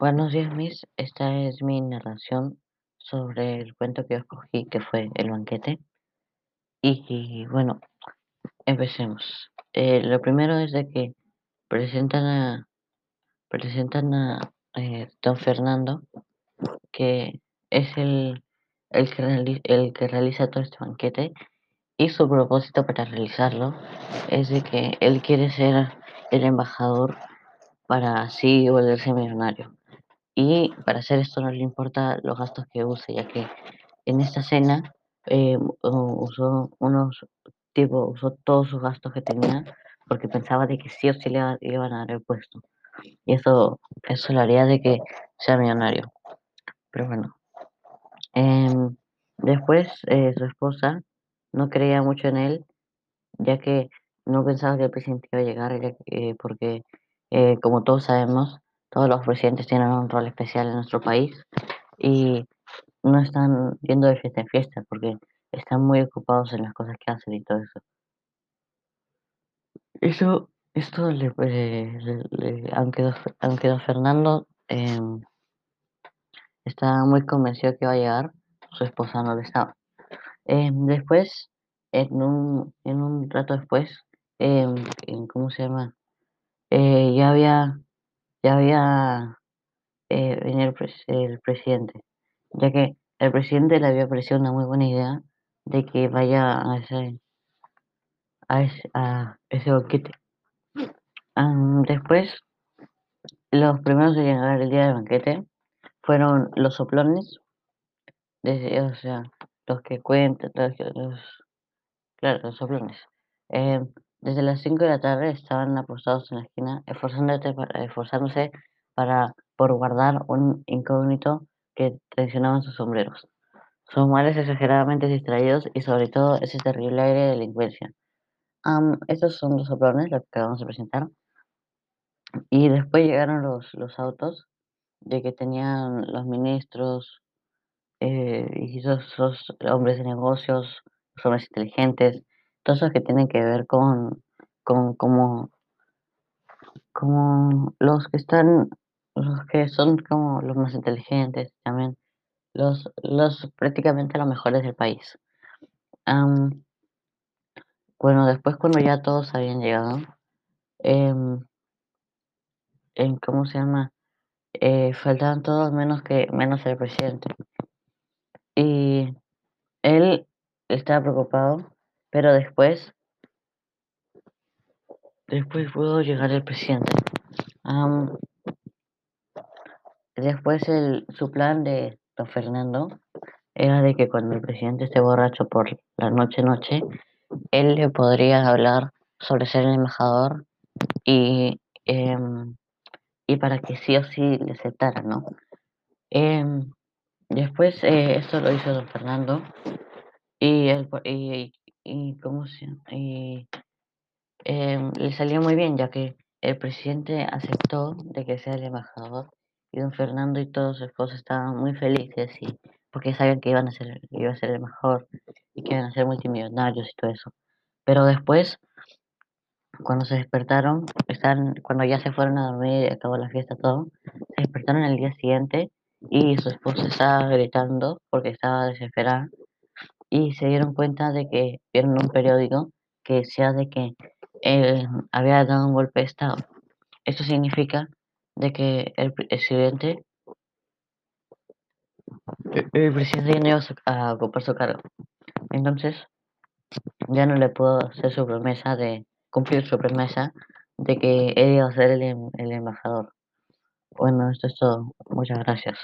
Buenos días, Miss. Esta es mi narración sobre el cuento que escogí, que fue El banquete. Y, bueno, empecemos. Eh, lo primero es de que presentan a presentan a eh, Don Fernando, que es el, el, que el que realiza todo este banquete, y su propósito para realizarlo es de que él quiere ser el embajador para así volverse millonario. Y para hacer esto no le importa los gastos que use, ya que en esta cena eh, usó unos tipo, usó todos sus gastos que tenía porque pensaba de que sí o sí le, iban a dar el puesto. Y eso, eso le haría de que sea millonario. Pero bueno. Em, después eh, su esposa no creía mucho en él, ya que no pensaba que el presidente iba a llegar, porque eh, como todos sabemos, todos los presidentes tienen un rol especial en nuestro país y no están yendo de fiesta en fiesta porque están muy ocupados en las cosas que hacen y todo eso. Eso, esto le, aunque, aunque don Fernando em, estaba muy convencido que iba a llegar, su esposa no lo estaba. Em, después, en un, en un rato después, em, ¿cómo se llama? Eh, ya había, ya había eh, venir el, presidente, ya que el presidente le había parecido una muy buena idea de que vaya a ese, a ese, a ese banquete. después, los primeros en llegar el día del banquete fueron los soplones, o sea, los que cuentan, los, claro, los soplones. Eh, desde las 5 de la tarde estaban apostados en la esquina, esforzándose para por guardar un incógnito que tensionaban sus sombreros. Sus males exageradamente distraídos y sobre todo ese terrible aire de delincuencia. estos son los soplones, los que acabamos de presentar. Y después llegaron los, los autos de que tenían los ministros eh, y esos, hombres de negocios, los hombres inteligentes, esos que tienen que ver con, con como, como los que están los que son como los más inteligentes, también los, los prácticamente los mejores del país. bueno, después cuando ya todos habían llegado, em, en cómo se llama, eh, faltaban todos menos que menos el presidente. Y él estaba preocupado, pero después, después pudo llegar el presidente. Después el, su plan de don Fernando era de que cuando el presidente esté borracho por la noche noche, él le podría hablar sobre ser el embajador y, em, y para que sí o sí le aceptara, ¿no? Em, después eh, esto lo hizo don Fernando y, él, y, y, ¿cómo se y em, le salió muy bien ya que el presidente aceptó de que sea el embajador y don Fernando y todos sus esposos estaban muy felices y porque sabían que iban a ser, iba a ser el mejor y que iban a ser multimillonarios y todo eso. Pero después, cuando se despertaron, están, cuando ya se fueron a dormir y acabó la fiesta todo, se despertaron el día siguiente y su esposa estaba gritando porque estaba desesperada y se dieron cuenta de que vieron un periódico que decía de que él había dado un golpe de estado. Esto significa de que el presidente el presidente ya no iba a ocupar su cargo. Entonces, ya no le puedo hacer su promesa de cumplir su promesa de que él iba a ser el, el embajador. Bueno, esto es todo. Muchas gracias.